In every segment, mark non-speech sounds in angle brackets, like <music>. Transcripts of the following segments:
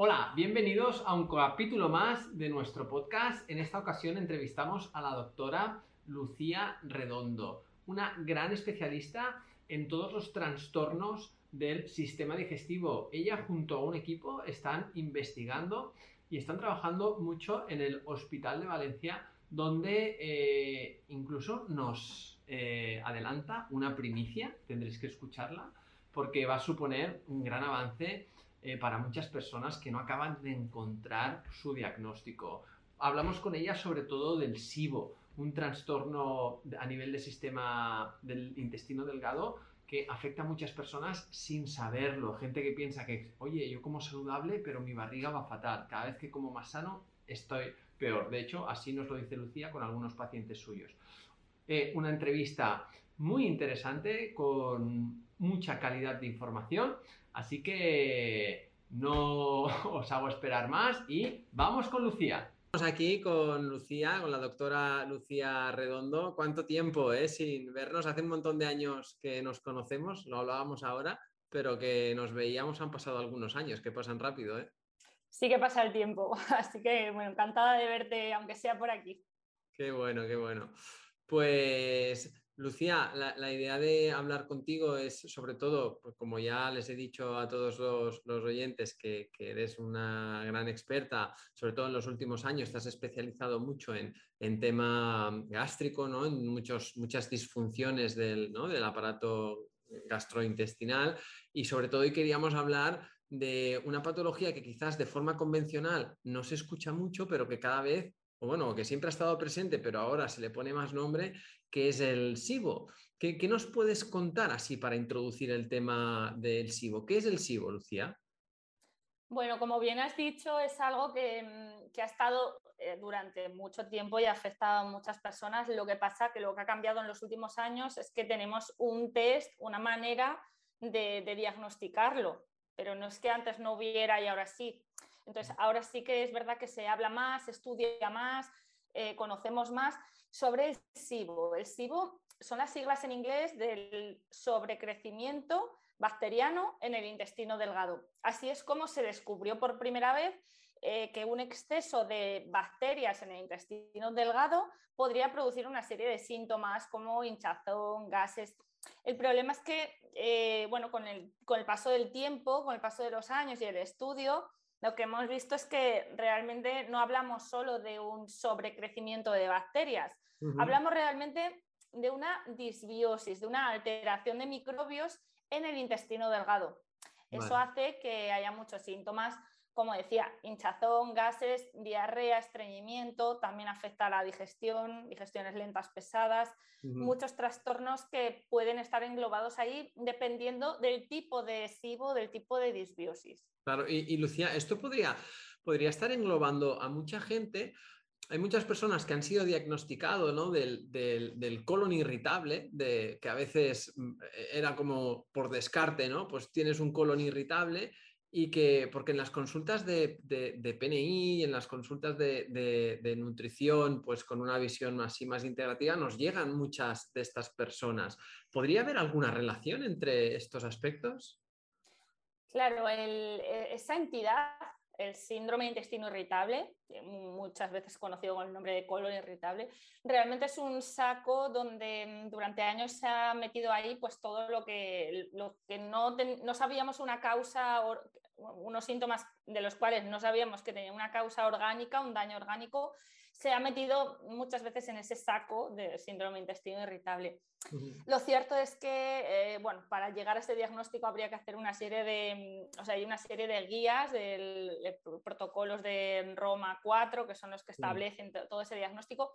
Hola, bienvenidos a un capítulo más de nuestro podcast. En esta ocasión entrevistamos a la doctora Lucía Redondo, una gran especialista en todos los trastornos del sistema digestivo. Ella junto a un equipo están investigando y están trabajando mucho en el Hospital de Valencia, donde eh, incluso nos eh, adelanta una primicia, tendréis que escucharla, porque va a suponer un gran avance eh, para muchas personas que no acaban de encontrar su diagnóstico. Hablamos con ella sobre todo del SIBO, un trastorno a nivel del sistema del intestino delgado que afecta a muchas personas sin saberlo. Gente que piensa que, oye, yo como saludable, pero mi barriga va fatal. Cada vez que como más sano, estoy peor. De hecho, así nos lo dice Lucía con algunos pacientes suyos. Eh, una entrevista muy interesante con mucha calidad de información Así que no <laughs> os hago esperar más y vamos con Lucía. Estamos aquí con Lucía, con la doctora Lucía Redondo. ¿Cuánto tiempo eh, sin vernos? Hace un montón de años que nos conocemos, lo hablábamos ahora, pero que nos veíamos han pasado algunos años, que pasan rápido. ¿eh? Sí que pasa el tiempo, <laughs> así que bueno, encantada de verte, aunque sea por aquí. Qué bueno, qué bueno. Pues Lucía, la, idea de hablar contigo es sobre todo, pues como ya les he dicho a todos los, oyentes, que, eres una gran experta, sobre todo en los últimos años, estás especializado mucho en, tema gástrico, ¿no? en muchos, muchas disfunciones del, del aparato gastrointestinal y sobre todo hoy queríamos hablar de una patología que quizás de forma convencional no se escucha mucho, pero que cada vez o bueno, que siempre ha estado presente, pero ahora se le pone más nombre, que es el SIBO. ¿Qué, nos puedes contar así para introducir el tema del SIBO? ¿Qué es el SIBO, Lucía? Bueno, como bien has dicho, es algo que, mm, ha estado eh, durante mucho tiempo y ha afectado a muchas personas. Lo que pasa que lo que ha cambiado en los últimos años es que tenemos un test, una manera de, de diagnosticarlo, pero no es que antes no hubiera y ahora sí. Entonces, ahora sí que es verdad que se habla más, estudia más, eh, conocemos más sobre el SIBO. El SIBO son las siglas en inglés del sobrecrecimiento bacteriano en el intestino delgado. Así es como se descubrió por primera vez eh, que un exceso de bacterias en el intestino delgado podría producir una serie de síntomas como hinchazón, gases. El problema es que, eh, bueno, con el, con el paso del tiempo, con el paso de los años y el estudio, lo que hemos visto es que realmente no hablamos solo de un sobrecrecimiento de bacterias, hablamos realmente de una disbiosis, de una alteración de microbios en el intestino delgado. Eso hace que haya muchos síntomas como decía, hinchazón, gases, diarrea, estreñimiento, también afecta a la digestión, digestiones lentas pesadas, muchos trastornos que pueden estar englobados ahí dependiendo del tipo de SIBO, del tipo de disbiosis. Claro, y, Lucía, esto podría, podría estar englobando a mucha gente hay muchas personas que han sido diagnosticados ¿no? del, del, colon irritable, de, que a veces mm, era como por descarte, ¿no? Pues tienes un colon irritable y que, porque en las consultas de, de, PNI y en las consultas de, nutrición, pues con una visión así más integrativa, nos llegan muchas de estas personas. ¿Podría haber alguna relación entre estos aspectos? Claro, e, esa entidad el síndrome de intestino irritable, muchas veces conocido con el nombre de colon irritable, realmente es un saco donde mm, durante años se ha metido ahí pues todo lo que, lo que no, no sabíamos una causa, unos síntomas de los cuales no sabíamos que tenía una causa orgánica, un daño orgánico, se ha metido muchas veces en ese saco de síndrome de intestino irritable. Lo cierto es que, eh, bueno, para llegar a este diagnóstico habría que hacer una serie de, o sea, hay una serie de guías, de, protocolos de Roma 4, que son los que establecen todo ese diagnóstico.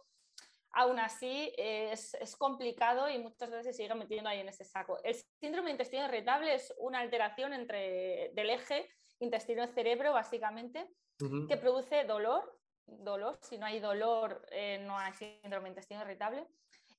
Aún así, es, es, complicado y muchas veces se sigue metiendo ahí en ese saco. El síndrome intestino irritable es una alteración entre, del eje intestino-cerebro, básicamente, que produce dolor, dolor. Si no hay dolor, eh, no hay síndrome intestino irritable.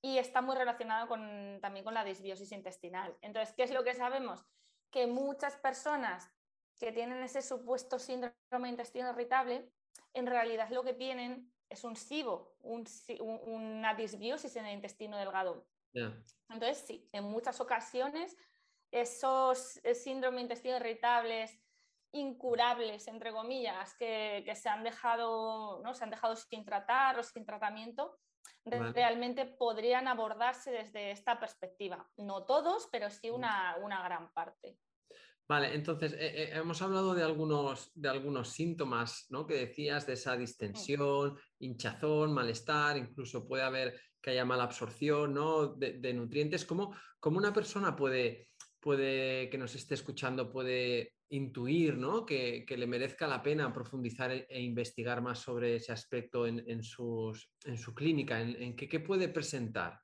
Y está muy relacionado con, también con la disbiosis intestinal. Entonces, ¿qué es lo que sabemos? Que muchas personas que tienen ese supuesto síndrome intestino irritable, en realidad lo que tienen es un SIBO, una disbiosis en el intestino delgado. Entonces, sí, en muchas ocasiones esos síndromes de intestino irritables incurables, entre comillas, que, se, han dejado, ¿no? se han dejado sin tratar o sin tratamiento, realmente podrían abordarse desde esta perspectiva. No todos, pero sí una, una gran parte. Vale, entonces eh, eh, hemos hablado de algunos, de algunos síntomas ¿no? que decías, de esa distensión, hinchazón, malestar, incluso puede haber que haya mala absorción ¿no? de, nutrientes. ¿Cómo, ¿Cómo, una persona puede, puede, que nos esté escuchando, puede intuir ¿no? que, le merezca la pena profundizar e, e investigar más sobre ese aspecto en, en, sus, en su clínica? ¿En, en qué, qué puede presentar?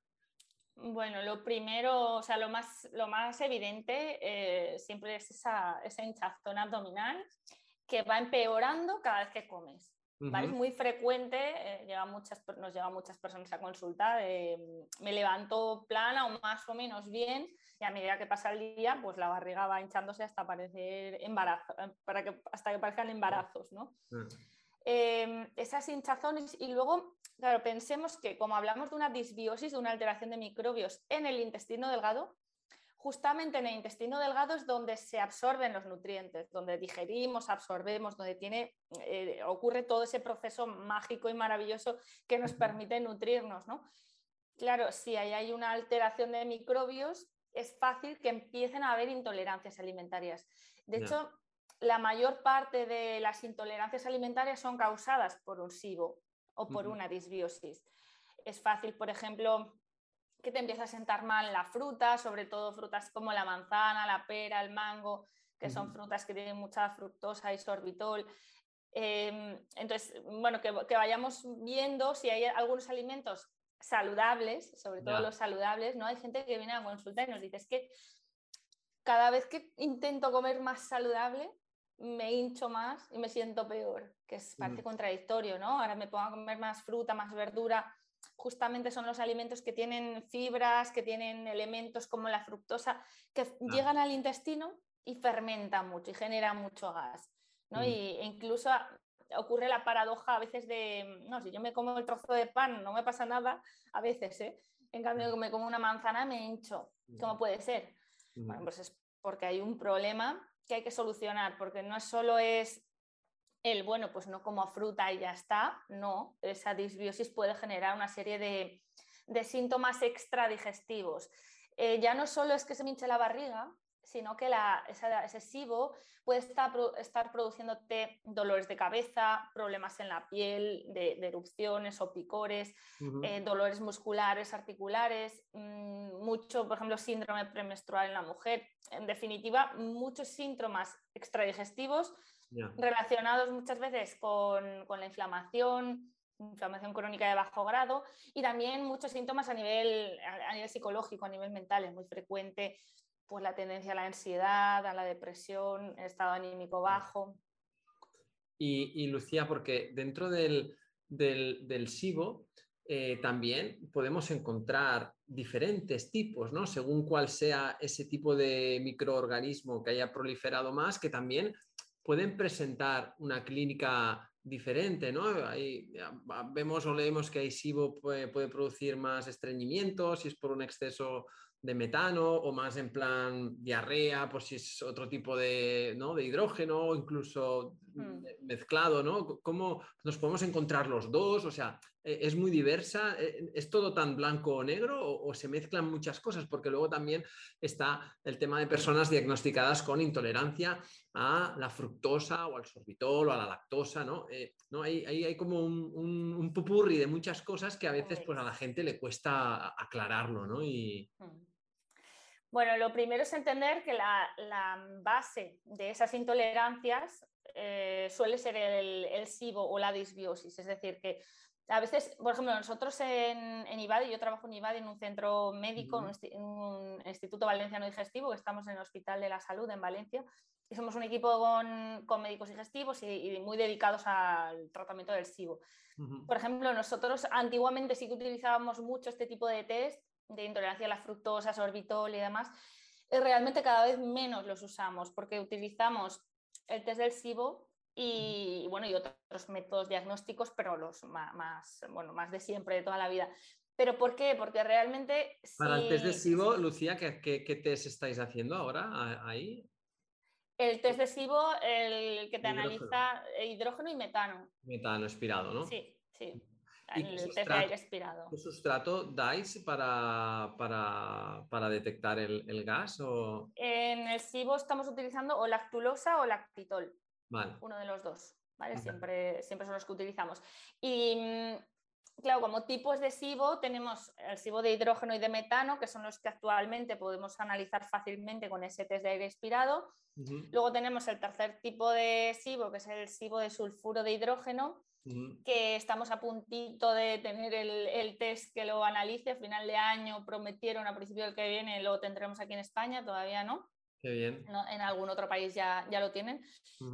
Bueno, lo primero, o sea, lo más, lo más evidente eh, siempre es esa, esa, hinchazón abdominal que va empeorando cada vez que comes. Es muy frecuente, eh, muchas, nos llevan muchas personas a consulta, mm, me levanto plana o más o menos bien y a medida que pasa el día, pues la barriga va hinchándose hasta parecer embarazo, eh, para que, hasta que parezcan embarazos, ¿no? Ah. Em, esas hinchazones y luego, claro, pensemos que como hablamos de una disbiosis, de una alteración de microbios en el intestino delgado, justamente en el intestino delgado es donde se absorben los nutrientes, donde digerimos, absorbemos, donde tiene, eh, ocurre todo ese proceso mágico y maravilloso que nos permite nutrirnos. ¿no? Claro, si hay una alteración de microbios, es fácil que empiecen a haber intolerancias alimentarias. De hecho, la mayor parte de las intolerancias alimentarias son causadas por un SIBO o por una disbiosis. Es fácil, por ejemplo, que te empiece a sentar mal la fruta, sobre todo frutas como la manzana, la pera, el mango, que son frutas que tienen mucha fructosa y sorbitol. Em, entonces, bueno, que, vayamos viendo si hay algunos alimentos saludables, sobre todo los saludables, ¿no? Hay gente que viene a consulta y nos dice, es que cada vez que intento comer más saludable, me hincho más y me siento peor, que es parte contradictorio, ¿no? Ahora me pongo a comer más fruta, más verdura. Justamente son los alimentos que tienen fibras, que tienen elementos como la fructosa, que llegan al intestino y fermentan mucho y generan mucho gas. ¿no? Y, e incluso ocurre la paradoja a veces de, no, si yo me como el trozo de pan no me pasa nada, a veces, ¿eh? En cambio, me como una manzana me hincho. ¿Cómo puede ser? Bueno, pues es porque hay un problema que hay que solucionar, porque no solo es el, bueno, pues no como fruta y ya está, no, esa disbiosis puede generar una serie de, síntomas extradigestivos. Eh, ya no solo es que se me hinche la barriga, sino que la, ese SIBO puede estar, estar produciéndote dolores de cabeza, problemas en la piel, de, erupciones o picores, eh, dolores musculares, articulares, mm, mucho, por ejemplo, síndrome premenstrual en la mujer. En definitiva, muchos síntomas extradigestivos relacionados muchas veces con, con la inflamación, inflamación crónica de bajo grado y también muchos síntomas a nivel, a nivel psicológico, a nivel mental. Es muy frecuente pues la tendencia a la ansiedad, a la depresión, el estado anímico bajo. Y, Lucía, porque dentro del, del, SIBO eh, también podemos encontrar diferentes tipos, ¿no? Según cuál sea ese tipo de microorganismo que haya proliferado más, que también pueden presentar una clínica diferente, ¿no? Ahí vemos o leemos que hay SIBO puede, puede producir más estreñimiento, si es por un exceso de metano o más en plan diarrea, por si es otro tipo de, ¿no? de hidrógeno, incluso mm. mezclado, ¿no? ¿Cómo nos podemos encontrar los dos? O sea, e, es muy diversa, e, ¿es todo tan blanco o negro o, se mezclan muchas cosas? Porque luego también está el tema de personas diagnosticadas con intolerancia a la fructosa o al sorbitol o a la lactosa, ¿no? Eh, ¿no? Hay, hay, como un, un, pupurri de muchas cosas que a veces pues, a la gente le cuesta aclararlo, ¿no? Y... Mm. Bueno, lo primero es entender que la, base de esas intolerancias eh, suele ser el, el, SIBO o la disbiosis, es decir, que a veces, por ejemplo, nosotros en, en IBADI, yo trabajo en IBADI en un centro médico, en un Instituto Valenciano Digestivo, que estamos en el Hospital de la Salud en Valencia, y somos un equipo con, médicos digestivos y, muy dedicados al tratamiento del SIBO. Por ejemplo, nosotros antiguamente sí que utilizábamos mucho este tipo de test de intolerancia a la fructosa, sorbitol y demás, realmente cada vez menos los usamos porque utilizamos el test del SIBO y, bueno, y otros métodos diagnósticos, pero los más, bueno, más de siempre, de toda la vida. ¿Pero por qué? Porque realmente... Para el test de SIBO, Lucía, ¿qué, qué, test estáis haciendo ahora ahí? El test de SIBO, el que te analiza hidrógeno y metano. Metano expirado, ¿no? Sí, sí. El aire expirado. ¿Qué sustrato dais para, para, detectar el, gas? O... En el SIBO estamos utilizando o lactulosa o lactitol. Vale. Uno de los dos. ¿vale? Siempre, siempre son los que utilizamos. Y mm, claro, como tipos de SIBO tenemos el SIBO de hidrógeno y de metano, que son los que actualmente podemos analizar fácilmente con ese test de aire expirado. Luego tenemos el tercer tipo de SIBO, que es el SIBO de sulfuro de hidrógeno, que estamos a puntito de tener el, el, test que lo analice. A final de año prometieron a principio del que viene, lo tendremos aquí en España, todavía no. Qué bien. En algún otro país ya, ya lo tienen.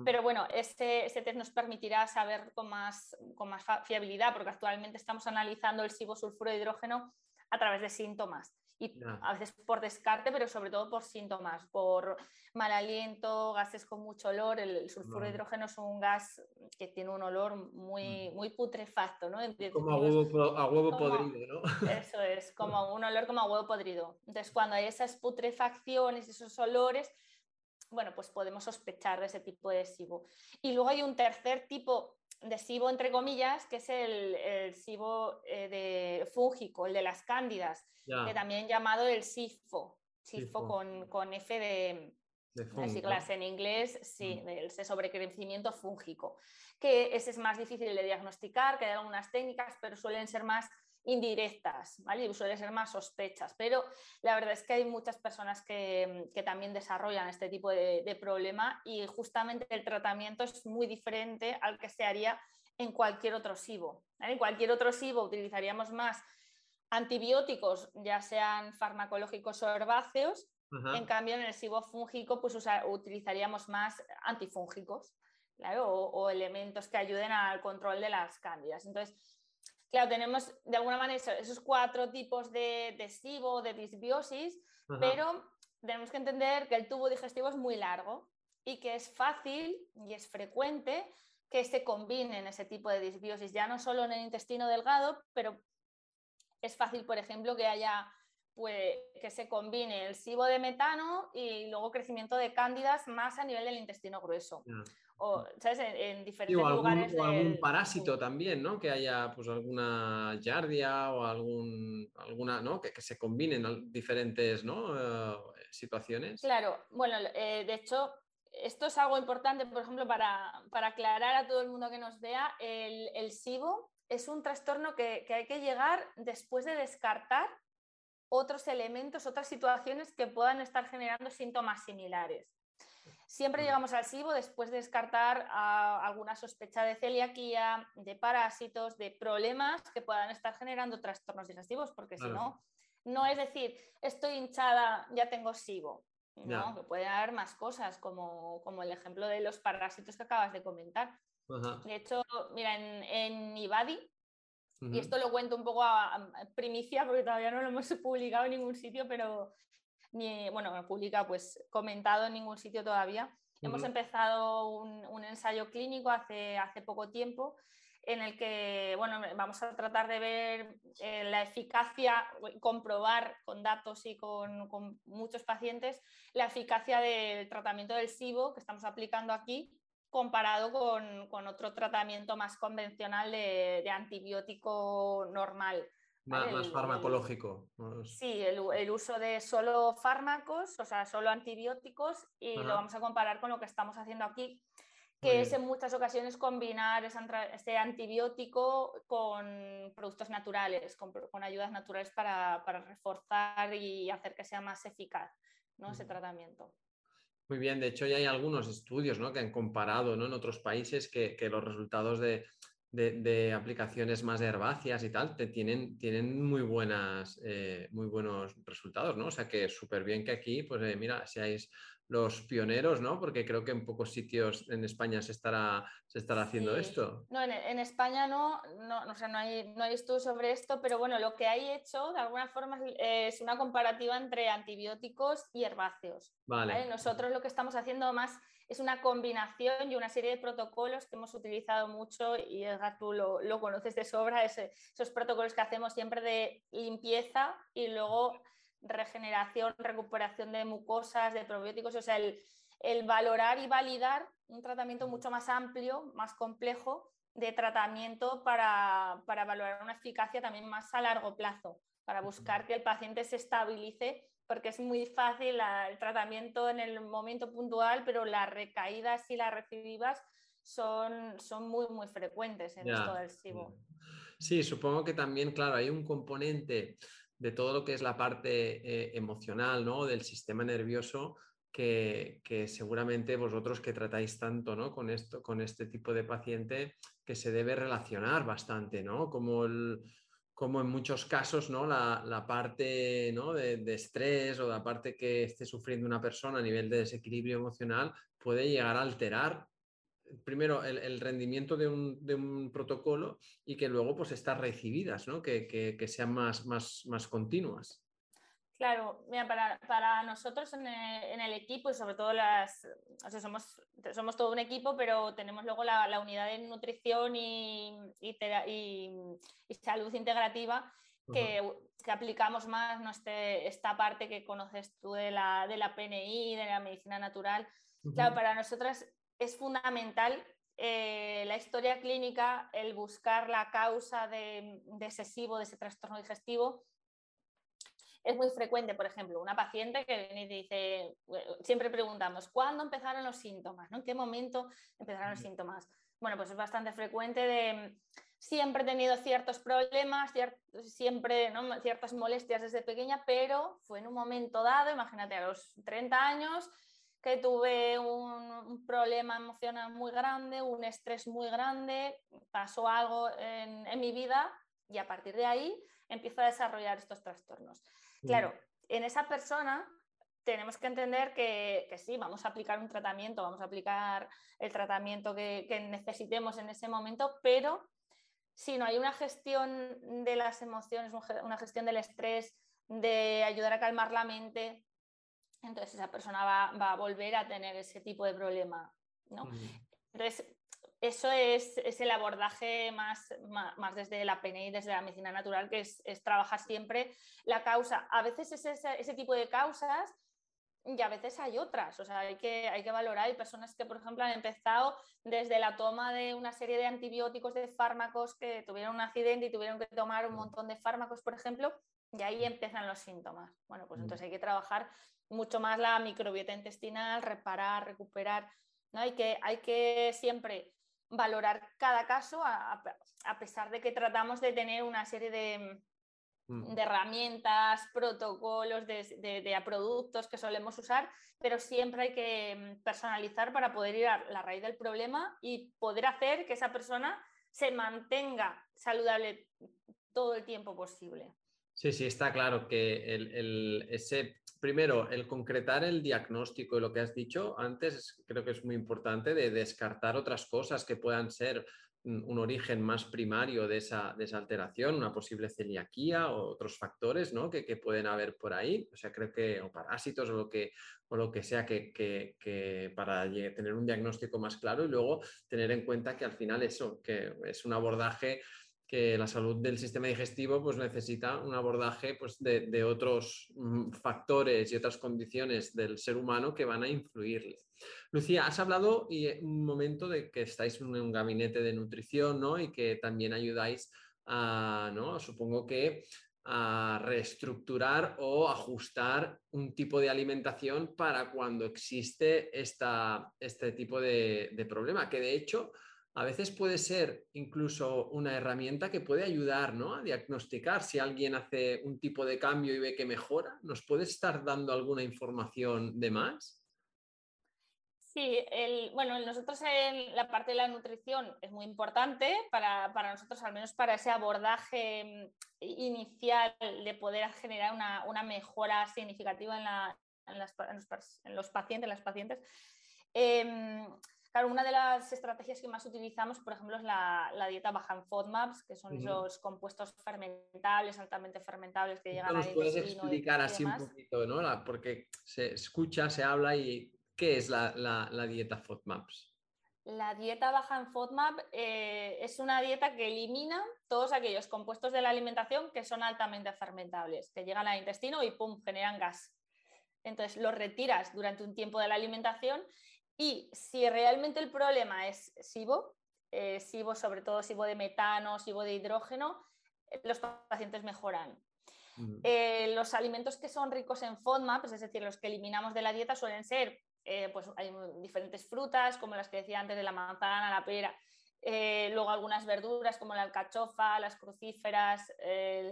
Pero bueno, este, este, test nos permitirá saber con más, con más fiabilidad, porque actualmente estamos analizando el sulfuro de hidrógeno a través de síntomas y a veces por descarte, pero sobre todo por síntomas, por mal aliento, gases con mucho olor. El, sulfuro de hidrógeno es un gas que tiene un olor muy, muy putrefacto, ¿no? Como a huevo, podrido, ¿no? <laughs> Eso es, como un olor como a huevo podrido. Entonces, cuando hay esas putrefacciones, esos olores, bueno, pues podemos sospechar de ese tipo de SIBO. Y luego hay un tercer tipo de SIBO, entre comillas, que es el, el SIBO eh, de fúngico, el de las cándidas, que también llamado el SIFO, SIFO, Con, con, F de, de siglas en inglés, sí, mm. del sobrecrecimiento fúngico, que ese es más difícil de diagnosticar, que hay algunas técnicas, pero suelen ser más indirectas, ¿vale? Y suelen ser más sospechas, pero la verdad es que hay muchas personas que, también desarrollan este tipo de, problema y justamente el tratamiento es muy diferente al que se haría en cualquier otro SIBO. En cualquier otro SIBO utilizaríamos más antibióticos, ya sean farmacológicos o herbáceos, en cambio en el SIBO fúngico pues utilizaríamos más antifúngicos. o, elementos que ayuden al control de las cándidas. Entonces, Claro, tenemos de alguna manera esos cuatro tipos de, de SIBO, de disbiosis, pero tenemos que entender que el tubo digestivo es muy largo y que es fácil y es frecuente que se combinen ese tipo de disbiosis, ya no solo en el intestino delgado, pero es fácil, por ejemplo, que haya pues, que se combine el SIBO de metano y luego crecimiento de cándidas más a nivel del intestino grueso o ¿sabes? En, diferentes algún, lugares. O algún parásito también, ¿no? Que haya pues alguna yardia o algún, alguna, ¿no? Que, que se combinen diferentes ¿no? Eh, situaciones. Claro, bueno, eh, de hecho, esto es algo importante, por ejemplo, para, para, aclarar a todo el mundo que nos vea, el, el SIBO es un trastorno que, que hay que llegar después de descartar otros elementos, otras situaciones que puedan estar generando síntomas similares. Siempre llegamos al SIBO después de descartar alguna sospecha de celiaquía, de parásitos, de problemas que puedan estar generando trastornos digestivos, porque si no, no es decir, estoy hinchada, ya tengo SIBO. No, que puede haber más cosas, como, como, el ejemplo de los parásitos que acabas de comentar. De hecho, mira, en, en Ibadi, y esto lo cuento un poco a, primicia porque todavía no lo hemos <laughs> publicado en ningún sitio, pero ni, bueno, pública, pues comentado en ningún sitio todavía. Hemos empezado un, ensayo clínico hace, hace poco tiempo en el que bueno, vamos a tratar de ver eh, la eficacia, comprobar con datos y con, con, muchos pacientes la eficacia del tratamiento del SIBO que estamos aplicando aquí comparado con, con otro tratamiento más convencional de, de antibiótico normal. Más, farmacológico. Sí, el, uso de solo fármacos, o sea, solo antibióticos, y lo vamos a comparar con lo que estamos haciendo aquí, que es en muchas ocasiones combinar ese antibiótico con productos naturales, con, ayudas naturales para, reforzar y hacer que sea más eficaz ¿no? ese tratamiento. Muy bien, de hecho ya hay algunos estudios ¿no? que han comparado ¿no? en otros países que los resultados de, de, aplicaciones más herbáceas y tal, te tienen, tienen muy, buenas, eh, muy buenos resultados, ¿no? O sea que súper bien que aquí, pues eh, mira, seáis los pioneros, ¿no? Porque creo que en pocos sitios en España se estará, se estará haciendo esto. No, en, España no, no, o sea, no, hay, no hay estudios sobre esto, pero bueno, lo que hay hecho de alguna forma es una comparativa entre antibióticos y herbáceos. Vale. Nosotros lo que estamos haciendo más es una combinación y una serie de protocolos que hemos utilizado mucho y Edgar, tú lo, lo conoces de sobra, esos protocolos que hacemos siempre de limpieza y luego regeneración, recuperación de mucosas, de probióticos, o sea, el, el valorar y validar un tratamiento mucho más amplio, más complejo de tratamiento para, para valorar una eficacia también más a largo plazo, para buscar que el paciente se estabilice porque es muy fácil el tratamiento en el momento puntual, pero las recaídas y las recidivas son, son muy, muy frecuentes en esto del SIBO. Sí, supongo que también, claro, hay un componente de todo lo que es la parte eh, emocional, ¿no? Del sistema nervioso que, seguramente vosotros que tratáis tanto, ¿no? Con esto, con este tipo de paciente, que se debe relacionar bastante, ¿no? Como el, como en muchos casos, ¿no? La, parte ¿no? de, de, estrés o la parte que esté sufriendo una persona a nivel de desequilibrio emocional puede llegar a alterar primero el, rendimiento de un, protocolo y que luego pues estas recibidas, ¿no? que, sean más, más, más continuas. Claro, mira, para, nosotros en el, equipo y sobre todo las, o sea, somos, somos todo un equipo, pero tenemos luego la, unidad de nutrición y, y, salud integrativa que, que, aplicamos más ¿no? Este, esta parte que conoces tú de la, de la PNI, de la medicina natural. Claro, para nosotras es fundamental eh, la historia clínica, el buscar la causa de, ese SIBO, de ese trastorno digestivo. Es muy frecuente, por ejemplo, una paciente que viene y dice, siempre preguntamos, ¿cuándo empezaron los síntomas? ¿En qué momento empezaron los síntomas? Bueno, pues es bastante frecuente de siempre he tenido ciertos problemas, siempre ciertas molestias desde pequeña, pero fue en un momento dado, imagínate, a los 30 años, que tuve un, problema emocional muy grande, un estrés muy grande, pasó algo en, mi vida y a partir de ahí empiezo a desarrollar estos trastornos. Mm. Claro, en esa persona tenemos que entender que, sí, vamos a aplicar un tratamiento, vamos a aplicar el tratamiento que, necesitemos en ese momento, pero si no hay una gestión de las emociones, una gestión del estrés, de ayudar a calmar la mente, entonces esa persona va, a volver a tener ese tipo de problema. ¿no? Entonces, eso es, el abordaje más, más, desde la PNI, desde la medicina natural, que es, trabajar siempre la causa. A veces es ese, tipo de causas y a veces hay otras. O sea, hay que, hay que valorar. Hay personas que, por ejemplo, han empezado desde la toma de una serie de antibióticos, de fármacos, que tuvieron un accidente y tuvieron que tomar un montón de fármacos, por ejemplo, y ahí empiezan los síntomas. Bueno, pues entonces hay que trabajar mucho más la microbiota intestinal, reparar, recuperar. ¿no? Hay, que, hay que siempre valorar cada caso a, pesar de que tratamos de tener una serie de, mm. herramientas, protocolos, de, productos que solemos usar, pero siempre hay que personalizar para poder ir a la raíz del problema y poder hacer que esa persona se mantenga saludable todo el tiempo posible. Sí, sí, está claro que el, ese, primero, el concretar el diagnóstico y lo que has dicho antes creo que es muy importante de descartar otras cosas que puedan ser un origen más primario de esa, de alteración, una posible celiaquía o otros factores ¿no? que, que, pueden haber por ahí, o sea, creo que, o parásitos o lo que, o lo que sea, que, que, que, para tener un diagnóstico más claro y luego tener en cuenta que al final eso, que es un abordaje que la salud del sistema digestivo pues, necesita un abordaje pues, de, otros mm, factores y otras condiciones del ser humano que van a influirle. Lucía, has hablado y eh, un momento de que estáis en un gabinete de nutrición ¿no? y que también ayudáis a, ¿no? supongo que a reestructurar o ajustar un tipo de alimentación para cuando existe esta, este tipo de, de problema, que de hecho a veces puede ser incluso una herramienta que puede ayudar ¿no? a diagnosticar si alguien hace un tipo de cambio y ve que mejora. ¿Nos puede estar dando alguna información de más? Sí, bueno, nosotros en la parte de la nutrición es muy importante para, nosotros, al menos para ese abordaje mm, inicial de poder generar una, mejora significativa en, los, pacientes, las pacientes. Em, Claro, una de las estrategias que más utilizamos, por ejemplo, es la, dieta baja en FODMAPs, que son esos compuestos fermentables, altamente fermentables que llegan a ¿Nos puedes explicar así un poquito, ¿no? porque se escucha, se habla y ¿qué es la, dieta FODMAPs? La dieta baja en FODMAP eh, es una dieta que elimina todos aquellos compuestos de la alimentación que son altamente fermentables, que llegan al intestino y ¡pum! generan gas. entonces los retiras durante un tiempo de la alimentación y si realmente el problema es SIBO, eh, SIBO sobre todo SIBO de metano, SIBO de hidrógeno, eh, los pacientes mejoran. Eh, los alimentos que son ricos en FODMAP, pues es decir, los que eliminamos de la dieta suelen ser, pues hay diferentes frutas, como las que decía antes de la manzana, la pera, luego algunas verduras como la alcachofa, las crucíferas,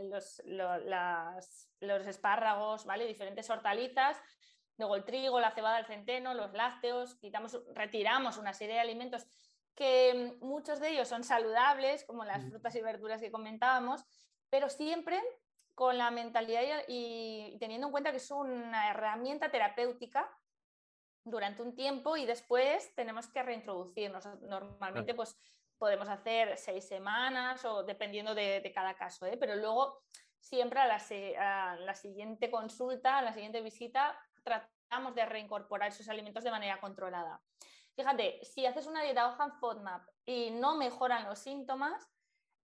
los, los, espárragos, ¿vale? diferentes hortalizas Luego el trigo, la cebada, el centeno, los lácteos, quitamos, retiramos una serie de alimentos que mm, muchos de ellos son saludables, como las frutas y verduras que comentábamos, pero siempre con la mentalidad y, teniendo en cuenta que es una herramienta terapéutica durante un tiempo y después tenemos que reintroducirnos. Normalmente pues podemos hacer seis semanas o dependiendo de, cada caso, ¿eh? pero luego siempre a la, a la, siguiente consulta, a la siguiente visita, tratamos de reincorporar esos alimentos de manera controlada. Fíjate, si haces una dieta hoja FODMAP y no mejoran los síntomas,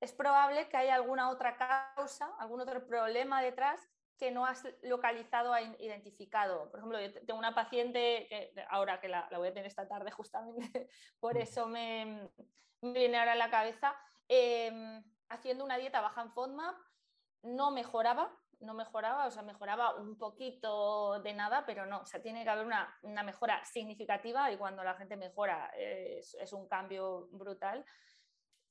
es probable que haya alguna otra causa, algún otro problema detrás que no has localizado o identificado. Por ejemplo, yo tengo una paciente, que, ahora que la, voy a tener esta tarde justamente, <laughs> por mm. eso me, viene ahora a la cabeza, em, haciendo una dieta baja en FODMAP, no mejoraba, no mejoraba, o sea, mejoraba un poquito de nada, pero no, o sea, tiene que haber una, mejora significativa y cuando la gente mejora es, un cambio brutal.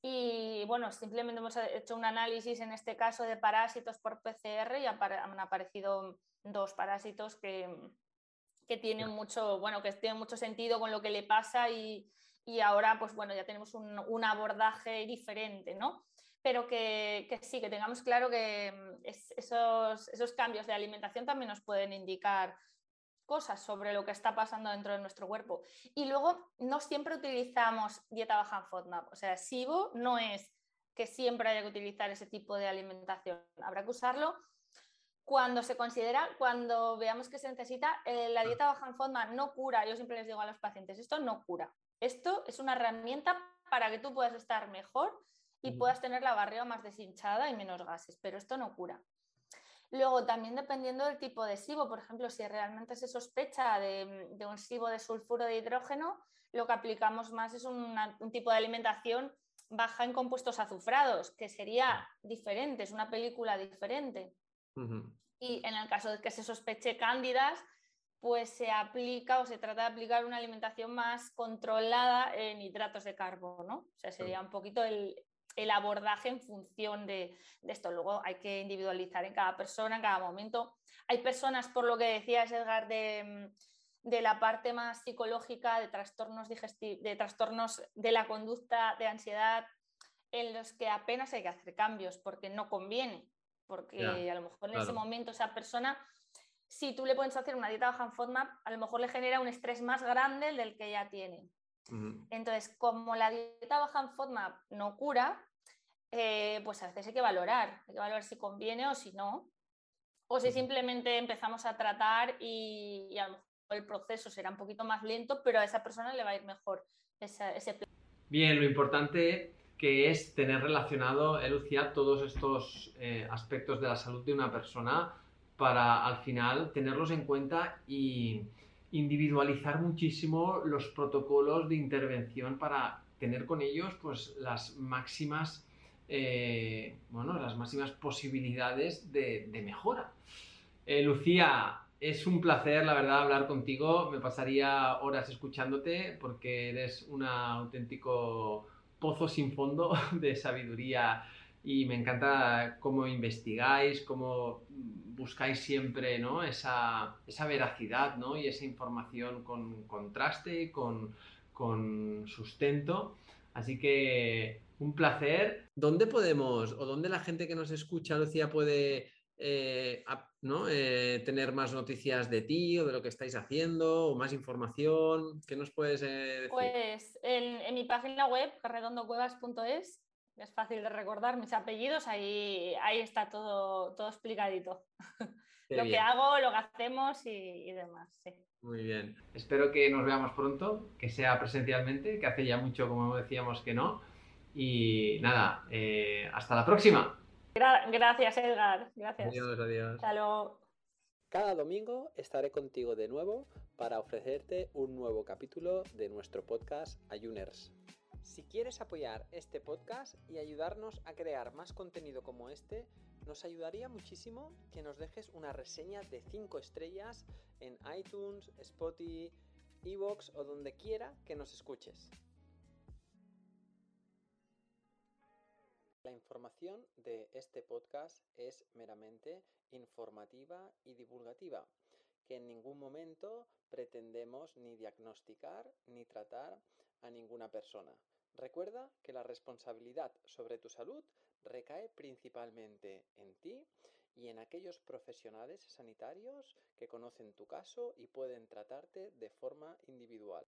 Y bueno, simplemente hemos hecho un análisis en este caso de parásitos por PCR y han aparecido dos parásitos que, que tienen mucho, bueno, que tienen mucho sentido con lo que le pasa y, ahora pues bueno, ya tenemos un, un abordaje diferente, ¿no? Pero que, sí, que tengamos claro que mm, esos, cambios de alimentación también nos pueden indicar cosas sobre lo que está pasando dentro de nuestro cuerpo. Y luego, no siempre utilizamos dieta baja en FODMAP. O sea, SIBO no es que siempre haya que utilizar ese tipo de alimentación. Habrá que usarlo cuando se considera, cuando veamos que se necesita. Eh, la dieta baja en FODMAP no cura. Yo siempre les digo a los pacientes, esto no cura. Esto es una herramienta para que tú puedas estar mejor y puedas tener la barriga más deshinchada y menos gases, pero esto no cura. Luego, también dependiendo del tipo de SIBO, por ejemplo, si realmente se sospecha de, un SIBO de sulfuro de hidrógeno, lo que aplicamos más es un tipo de alimentación baja en compuestos azufrados, que sería diferente, es una película diferente. Y en el caso de que se sospeche cándidas, pues se aplica o se trata de aplicar una alimentación más controlada en hidratos de carbono. O sea, sería un poquito el, el abordaje en función de, esto. Luego hay que individualizar en cada persona, en cada momento. Hay personas, por lo que decías, Edgar, de, de la parte más psicológica, de trastornos digestivos, de trastornos de la conducta, de ansiedad, en los que apenas hay que hacer cambios porque no conviene, porque a lo mejor en ese momento esa persona, si tú le puedes hacer una dieta baja en FODMAP, a lo mejor le genera un estrés más grande del que ya tiene. Entonces, como la dieta baja en FODMAP no cura, eh, pues a veces hay que valorar, hay que valorar si conviene o si no, o si simplemente empezamos a tratar y, a lo mejor el proceso será un poquito más lento, pero a esa persona le va a ir mejor ese plan. Bien, lo importante que es tener relacionado, eh, Lucía, todos estos eh, aspectos de la salud de una persona para al final tenerlos en cuenta y, individualizar muchísimo los protocolos de intervención para tener con ellos pues las máximas eh, bueno, las máximas posibilidades de, mejora. Eh, Lucía, es un placer, la verdad, hablar contigo. Me pasaría horas escuchándote porque eres un auténtico pozo sin fondo <laughs> de sabiduría y me encanta cómo investigáis, cómo buscáis siempre ¿no? esa, esa veracidad ¿no? y esa información con contraste, con, con sustento. Así que un placer. ¿Dónde podemos o dónde la gente que nos escucha, Lucía, puede eh, ¿no? Eh, tener más noticias de ti o de lo que estáis haciendo o más información? ¿Qué nos puedes eh, decir? Pues en, en, mi página web, redondocuevas.es, es fácil de recordar mis apellidos, ahí, ahí está todo, todo explicadito. <laughs> lo que hago, lo que hacemos y, demás. Muy bien. Espero que nos veamos pronto, que sea presencialmente, que hace ya mucho, como decíamos, que no. Y nada, eh, hasta la próxima. gracias, Edgar. Gracias. Adiós, adiós. Hasta luego. Cada domingo estaré contigo de nuevo para ofrecerte un nuevo capítulo de nuestro podcast Ayuners. Si quieres apoyar este podcast y ayudarnos a crear más contenido como este, nos ayudaría muchísimo que nos dejes una reseña de 5 estrellas en iTunes, Spotify, Evox o donde quiera que nos escuches. La información de este podcast es meramente informativa y divulgativa, que en ningún momento pretendemos ni diagnosticar ni tratar a ninguna persona. Recuerda que la responsabilidad sobre tu salud recae principalmente en ti y en aquellos profesionales sanitarios que conocen tu caso y pueden tratarte de forma individual.